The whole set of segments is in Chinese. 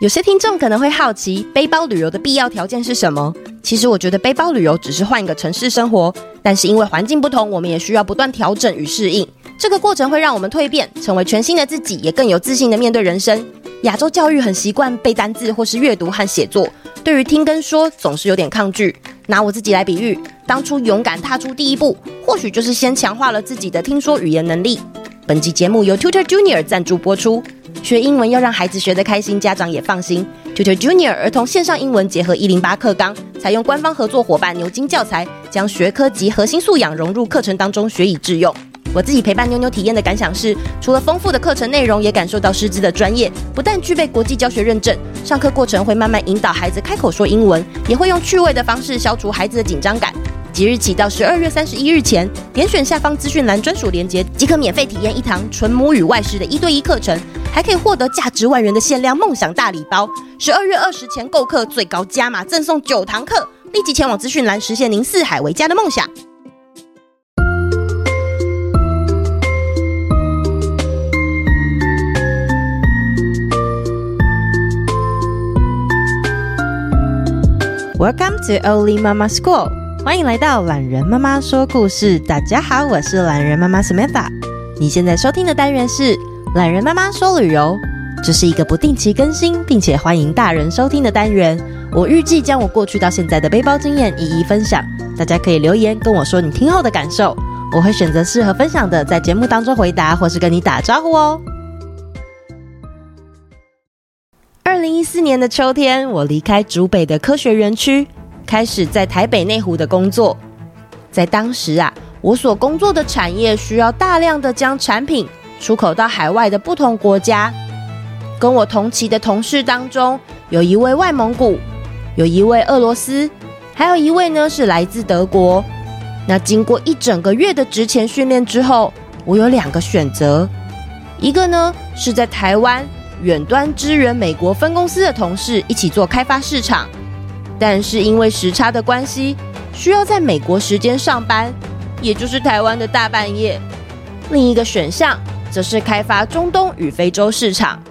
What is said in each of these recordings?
有些听众可能会好奇，背包旅游的必要条件是什么？其实我觉得背包旅游只是换一个城市生活，但是因为环境不同，我们也需要不断调整与适应。这个过程会让我们蜕变，成为全新的自己，也更有自信地面对人生。亚洲教育很习惯背单字或是阅读和写作，对于听跟说总是有点抗拒。拿我自己来比喻，当初勇敢踏出第一步，或许就是先强化了自己的听说语言能力。本集节目由 Tutor Junior 赞助播出。学英文要让孩子学得开心，家长也放心。Tutor Junior 儿童线上英文结合一零八课纲，采用官方合作伙伴牛津教材，将学科及核心素养融入课程当中，学以致用。我自己陪伴妞妞体验的感想是，除了丰富的课程内容，也感受到师资的专业，不但具备国际教学认证，上课过程会慢慢引导孩子开口说英文，也会用趣味的方式消除孩子的紧张感。即日起到十二月三十一日前，点选下方资讯栏专属链接，即可免费体验一堂纯母语外师的一对一课程，还可以获得价值万元的限量梦想大礼包。十二月二十前购课，最高加码赠送九堂课，立即前往资讯栏实现您四海为家的梦想。Welcome to Oli Mama School. 欢迎来到懒人妈妈说故事。大家好，我是懒人妈妈 Samantha。你现在收听的单元是懒人妈妈说旅游，这是一个不定期更新，并且欢迎大人收听的单元。我预计将我过去到现在的背包经验一一分享，大家可以留言跟我说你听后的感受，我会选择适合分享的，在节目当中回答或是跟你打招呼哦。二零一四年的秋天，我离开竹北的科学园区。开始在台北内湖的工作，在当时啊，我所工作的产业需要大量的将产品出口到海外的不同国家。跟我同期的同事当中，有一位外蒙古，有一位俄罗斯，还有一位呢是来自德国。那经过一整个月的职前训练之后，我有两个选择，一个呢是在台湾远端支援美国分公司的同事一起做开发市场。但是因为时差的关系，需要在美国时间上班，也就是台湾的大半夜。另一个选项则是开发中东与非洲市场。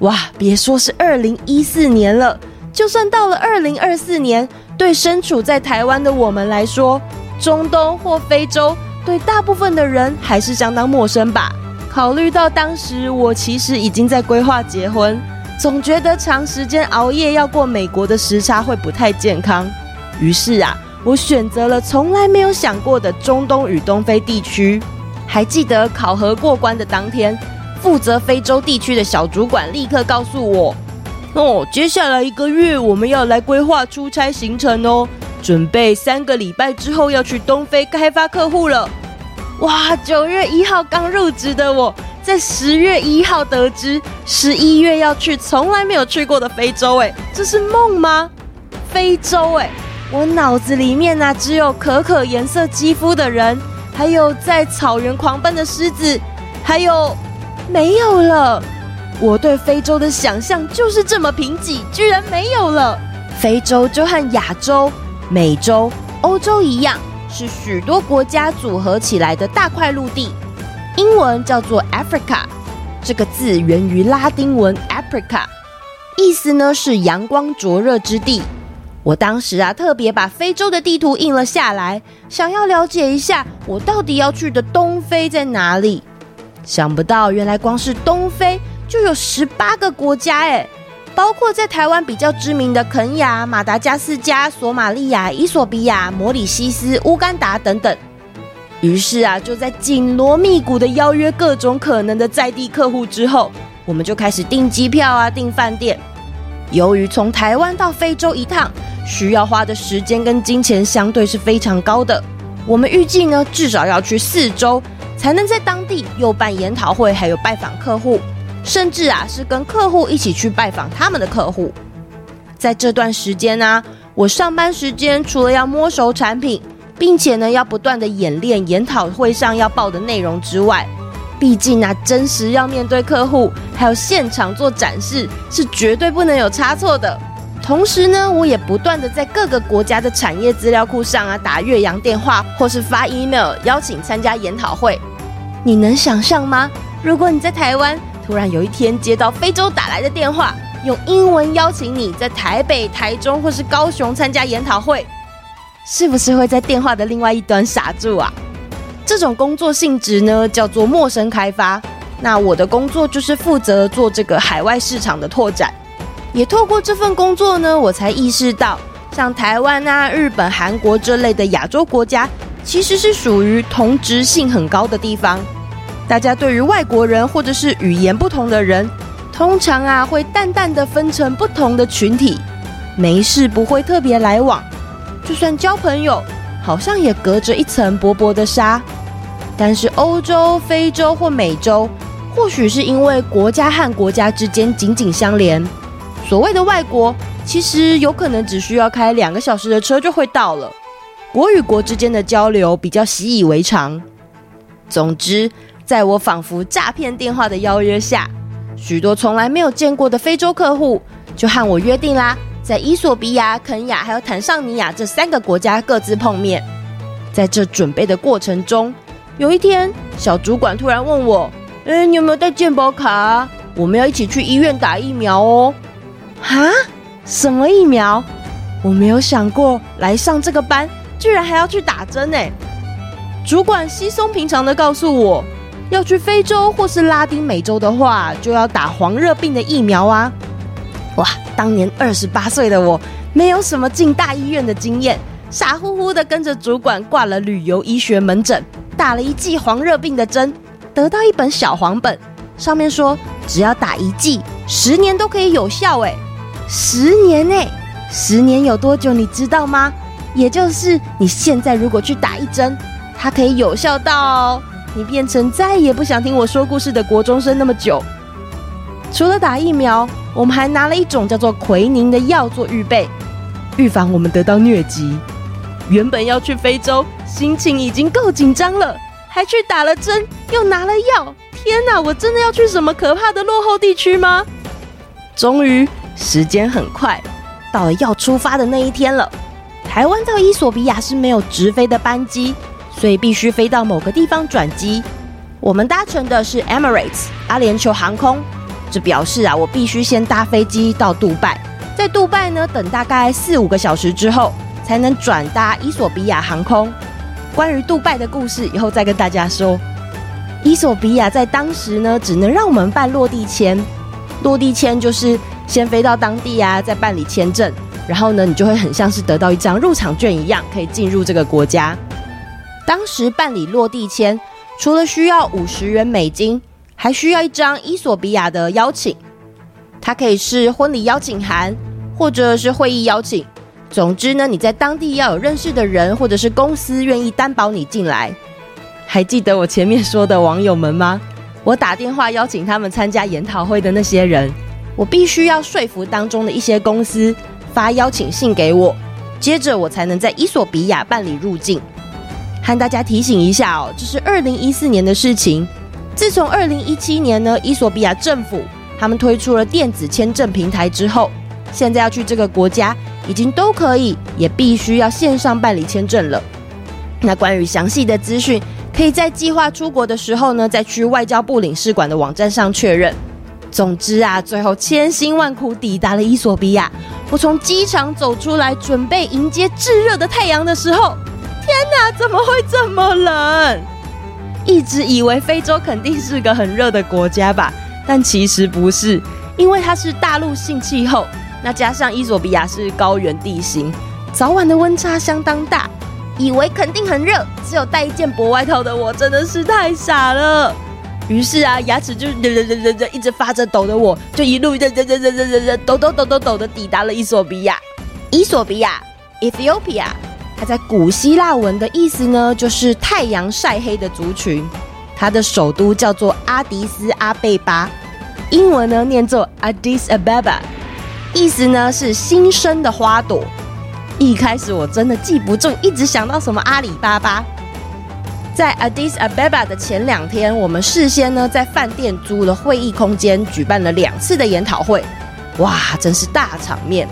哇，别说是二零一四年了，就算到了二零二四年，对身处在台湾的我们来说，中东或非洲对大部分的人还是相当陌生吧？考虑到当时我其实已经在规划结婚。总觉得长时间熬夜要过美国的时差会不太健康，于是啊，我选择了从来没有想过的中东与东非地区。还记得考核过关的当天，负责非洲地区的小主管立刻告诉我：“哦，接下来一个月我们要来规划出差行程哦，准备三个礼拜之后要去东非开发客户了。”哇，九月一号刚入职的我。在十月一号得知十一月要去从来没有去过的非洲，哎，这是梦吗？非洲，哎，我脑子里面呢、啊、只有可可颜色肌肤的人，还有在草原狂奔的狮子，还有没有了。我对非洲的想象就是这么贫瘠，居然没有了。非洲就和亚洲、美洲、欧洲一样，是许多国家组合起来的大块陆地。英文叫做 Africa，这个字源于拉丁文 Africa，意思呢是阳光灼热之地。我当时啊特别把非洲的地图印了下来，想要了解一下我到底要去的东非在哪里。想不到原来光是东非就有十八个国家哎，包括在台湾比较知名的肯亚、马达加斯加、索马利亚、伊索比亚、摩里西斯、乌干达等等。于是啊，就在紧锣密鼓的邀约各种可能的在地客户之后，我们就开始订机票啊，订饭店。由于从台湾到非洲一趟需要花的时间跟金钱相对是非常高的，我们预计呢至少要去四周，才能在当地又办研讨会，还有拜访客户，甚至啊是跟客户一起去拜访他们的客户。在这段时间呢、我上班时间除了要摸熟产品。并且呢，要不断的演练研讨会上要报的内容之外，毕竟啊，真实要面对客户，还有现场做展示，是绝对不能有差错的。同时呢，我也不断的在各个国家的产业资料库上啊打越洋电话，或是发 email 邀请参加研讨会。你能想象吗？如果你在台湾，突然有一天接到非洲打来的电话，用英文邀请你在台北、台中或是高雄参加研讨会，是不是会在电话的另外一端傻住啊？这种工作性质呢，叫做陌生开发。那我的工作就是负责做这个海外市场的拓展。也透过这份工作呢，我才意识到，像台湾啊、日本、韩国这类的亚洲国家，其实是属于同质性很高的地方。大家对于外国人或者是语言不同的人，通常啊会淡淡的分成不同的群体，没事不会特别来往。就算交朋友，好像也隔着一层薄薄的纱。但是欧洲、非洲或美洲，或许是因为国家和国家之间紧紧相连。所谓的外国，其实有可能只需要开两个小时的车就会到了。国与国之间的交流比较习以为常。总之，在我仿佛诈骗电话的邀约下，许多从来没有见过的非洲客户就和我约定啦，在伊索比亚、肯亚还有坦尚尼亚这三个国家各自碰面。在这准备的过程中，有一天，小主管突然问我：“诶，你有没有带健保卡？我们要一起去医院打疫苗哦。”哈？什么疫苗？我没有想过来上这个班，居然还要去打针呢。主管稀松平常的告诉我，要去非洲或是拉丁美洲的话，就要打黄热病的疫苗啊。哇，当年二十八岁的我，没有什么进大医院的经验，傻乎乎的跟着主管挂了旅游医学门诊，打了一剂黄热病的针，得到一本小黄本，上面说只要打一剂，十年都可以有效。哎。十年哎，十年有多久？你知道吗？也就是你现在如果去打一针，它可以有效到你变成再也不想听我说故事的国中生那么久。除了打疫苗，我们还拿了一种叫做奎宁的药做预备，预防我们得到疟疾。原本要去非洲，心情已经够紧张了，还去打了针，又拿了药。天哪，我真的要去什么可怕的落后地区吗？终于。时间很快，到了要出发的那一天了。台湾到伊索比亚是没有直飞的班机，所以必须飞到某个地方转机。我们搭乘的是 Emirates 阿联酋航空，这表示啊，我必须先搭飞机到杜拜，在杜拜呢等大概四五个小时之后，才能转搭伊索比亚航空。关于杜拜的故事，以后再跟大家说。伊索比亚在当时呢，只能让我们办落地签，落地签就是。先飞到当地啊，再办理签证，然后呢，你就会很像是得到一张入场券一样，可以进入这个国家。当时办理落地签，除了需要五十元美金，还需要一张伊索比亚的邀请，它可以是婚礼邀请函，或者是会议邀请。总之呢，你在当地要有认识的人，或者是公司愿意担保你进来。还记得我前面说的网友们吗？我打电话邀请他们参加研讨会的那些人。我必须要说服当中的一些公司发邀请信给我，接着我才能在伊索比亚办理入境。和大家提醒一下哦，这是二零一四年的事情。自从二零一七年呢，伊索比亚政府他们推出了电子签证平台之后，现在要去这个国家已经都可以，也必须要线上办理签证了。那关于详细的资讯，可以在计划出国的时候呢，再去外交部领事馆的网站上确认。总之啊，最后千辛万苦抵达了伊索比亚。我从机场走出来，准备迎接炙热的太阳的时候，天哪，怎么会这么冷？一直以为非洲肯定是个很热的国家吧，但其实不是，因为它是大陆性气候，那加上伊索比亚是高原地形，早晚的温差相当大，以为肯定很热，只有带一件薄外套的我真的是太傻了。于是啊，牙齿就嘚嘚嘚嘚嘚一直发着抖的我，就一路嘚嘚嘚嘚嘚嘚嘚抖抖抖抖抖的抵达了伊索比亚。伊索比亚 （Ethiopia） 它在古希腊文的意思呢，就是太阳晒黑的族群。它的首都叫做阿迪斯阿贝巴，英文呢念作 Addis Ababa，意思呢是新生的花朵。一开始我真的记不住，一直想到什么阿里巴巴。在 Addis Ababa 的前两天，我们事先呢在饭店租了会议空间，举办了两次的研讨会。哇，真是大场面！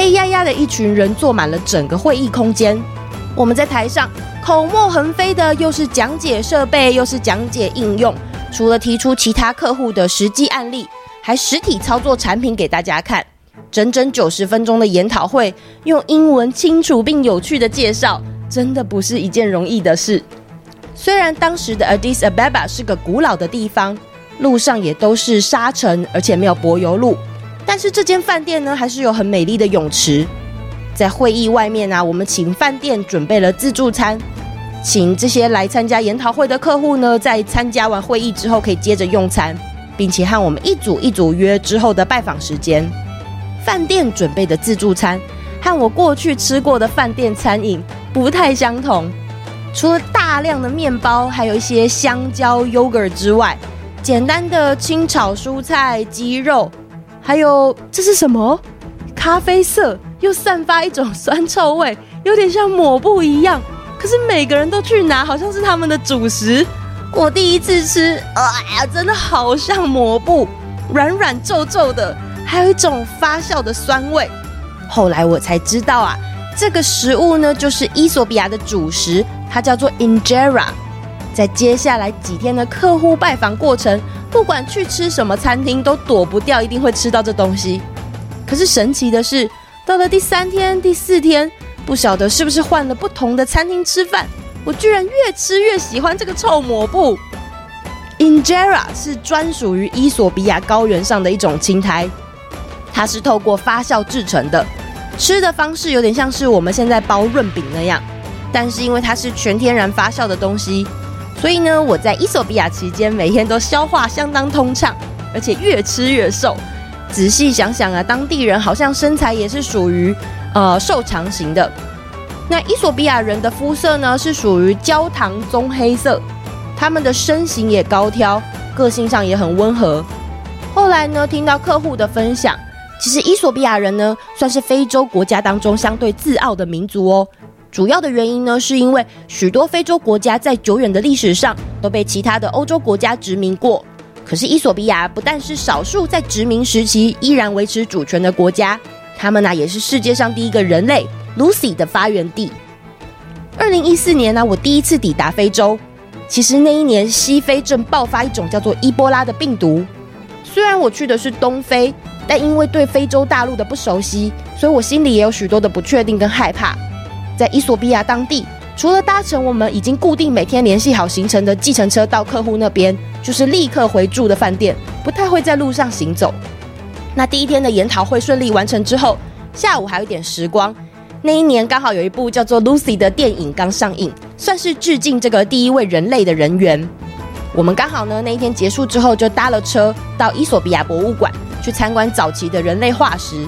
黑压压的一群人坐满了整个会议空间。我们在台上口沫横飞的，又是讲解设备，又是讲解应用。除了提出其他客户的实际案例，还实体操作产品给大家看。整整九十分钟的研讨会，用英文清楚并有趣的介绍，真的不是一件容易的事。虽然当时的 Addis Ababa 是个古老的地方，路上也都是沙尘，而且没有柏油路，但是这间饭店呢，还是有很美丽的泳池。在会议外面啊，我们请饭店准备了自助餐，请这些来参加研讨会的客户呢，在参加完会议之后可以接着用餐，并且和我们一组一组约之后的拜访时间。饭店准备的自助餐和我过去吃过的饭店餐饮不太相同，除了大量的面包，还有一些香蕉、yogurt 之外，简单的清炒蔬菜、鸡肉，还有这是什么？咖啡色又散发一种酸臭味，有点像抹布一样。可是每个人都去拿，好像是他们的主食。我第一次吃，哎呀，真的好像抹布，软软皱皱的。还有一种发酵的酸味，后来我才知道啊，这个食物呢就是伊索比亚的主食，它叫做 Injera。在接下来几天的客户拜访过程，不管去吃什么餐厅，都躲不掉，一定会吃到这东西。可是神奇的是，到了第三天、第四天，不晓得是不是换了不同的餐厅吃饭，我居然越吃越喜欢这个臭抹布。Injera 是专属于伊索比亚高原上的一种青苔。它是透过发酵制成的，吃的方式有点像是我们现在包润饼那样，但是因为它是全天然发酵的东西，所以呢，我在伊索比亚期间每天都消化相当通畅，而且越吃越瘦。仔细想想啊，当地人好像身材也是属于呃瘦长型的。那伊索比亚人的肤色呢是属于焦糖棕黑色，他们的身形也高挑，个性上也很温和。后来呢，听到客户的分享。其实，伊索比亚人呢，算是非洲国家当中相对自傲的民族哦。主要的原因呢，是因为许多非洲国家在久远的历史上都被其他的欧洲国家殖民过。可是，伊索比亚不但是少数在殖民时期依然维持主权的国家，他们呢、也是世界上第一个人类 Lucy 的发源地。二零一四年呢、我第一次抵达非洲。其实那一年，西非正爆发一种叫做伊波拉的病毒。虽然我去的是东非。但因为对非洲大陆的不熟悉，所以我心里也有许多的不确定跟害怕。在伊索比亚当地，除了搭乘我们已经固定每天联系好行程的计程车到客户那边，就是立刻回住的饭店，不太会在路上行走。那第一天的研讨会顺利完成之后，下午还有一点时光。那一年刚好有一部叫做《Lucy》的电影刚上映，算是致敬这个第一位人类的人员。我们刚好呢，那一天结束之后就搭了车到伊索比亚博物馆。去参观早期的人类化石，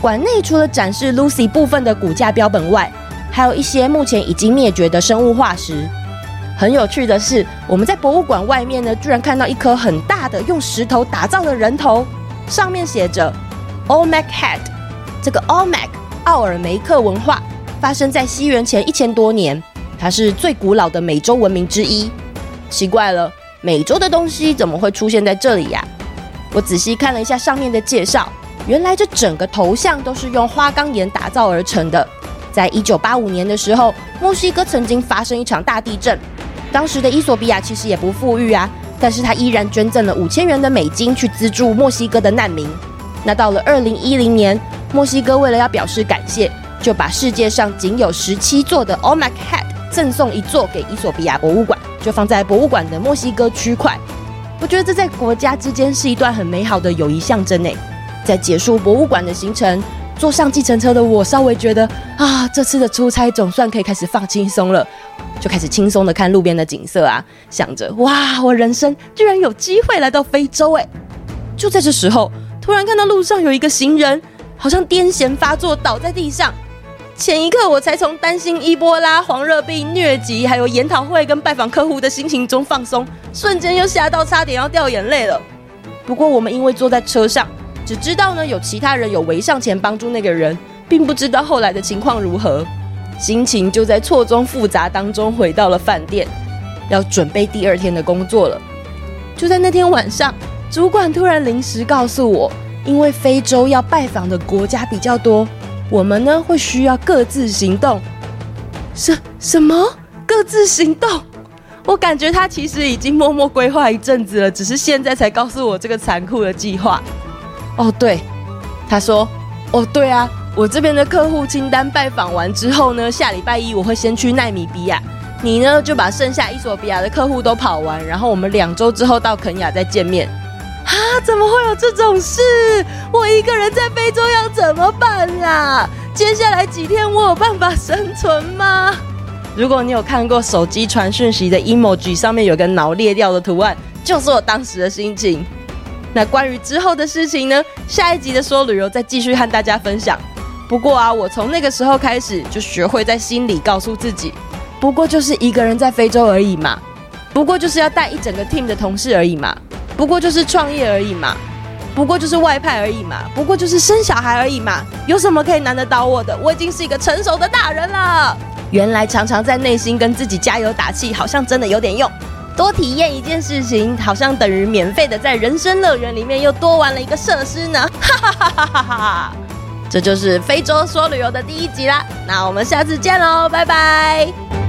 馆内除了展示 Lucy 部分的骨架标本外，还有一些目前已经灭绝的生物化石。很有趣的是，我们在博物馆外面呢，居然看到一颗很大的用石头打造的人头，上面写着 Olmec Head。这个 Olmec 奥尔梅克文化发生在西元前一千多年，它是最古老的美洲文明之一。奇怪了，美洲的东西怎么会出现在这里呀？我仔细看了一下上面的介绍，原来这整个头像都是用花岗岩打造而成的。在一九八五年的时候，墨西哥曾经发生一场大地震，当时的伊索比亚其实也不富裕啊，但是他依然捐赠了五千元的美金去资助墨西哥的难民。那到了二零一零年，墨西哥为了要表示感谢，就把世界上仅有十七座的 Olmec Head 赠送一座给伊索比亚博物馆，就放在博物馆的墨西哥区块。我觉得这在国家之间是一段很美好的友谊象征诶。在结束博物馆的行程，坐上计程车的我稍微觉得啊，这次的出差总算可以开始放轻松了，就开始轻松的看路边的景色啊，想着哇，我人生居然有机会来到非洲诶。就在这时候，突然看到路上有一个行人，好像癫痫发作倒在地上。前一刻我才从担心伊波拉、黄热病、疟疾，还有研讨会跟拜访客户的心情中放松，瞬间又吓到差点要掉眼泪了。不过我们因为坐在车上，只知道呢有其他人有围上前帮助那个人，并不知道后来的情况如何，心情就在错综复杂当中回到了饭店，要准备第二天的工作了。就在那天晚上，主管突然临时告诉我，因为非洲要拜访的国家比较多。我们呢会需要各自行动，什什么各自行动？我感觉他其实已经默默规划一阵子了，只是现在才告诉我这个残酷的计划。哦，对，他说，哦，对啊，我这边的客户清单拜访完之后呢，下礼拜一我会先去奈米比亚，你呢就把剩下衣索比亚的客户都跑完，然后我们两周之后到肯亚再见面。啊，怎么会有这种事？我一个人在非洲要怎么办啦？接下来几天我有办法生存吗？如果你有看过手机传讯息的 emoji，上面有个脑裂掉的图案，就是我当时的心情。那关于之后的事情呢？下一集的说旅游再继续和大家分享。不过啊，我从那个时候开始就学会在心里告诉自己，不过就是一个人在非洲而已嘛，不过就是要带一整个 team 的同事而已嘛，不过就是创业而已嘛，不过就是外派而已嘛，不过就是生小孩而已嘛，有什么可以难得倒我的？我已经是一个成熟的大人了。原来常常在内心跟自己加油打气，好像真的有点用。多体验一件事情，好像等于免费的在人生乐园里面又多玩了一个设施呢。哈哈哈哈哈哈！这就是非洲说旅游的第一集啦。那我们下次见喽，拜拜。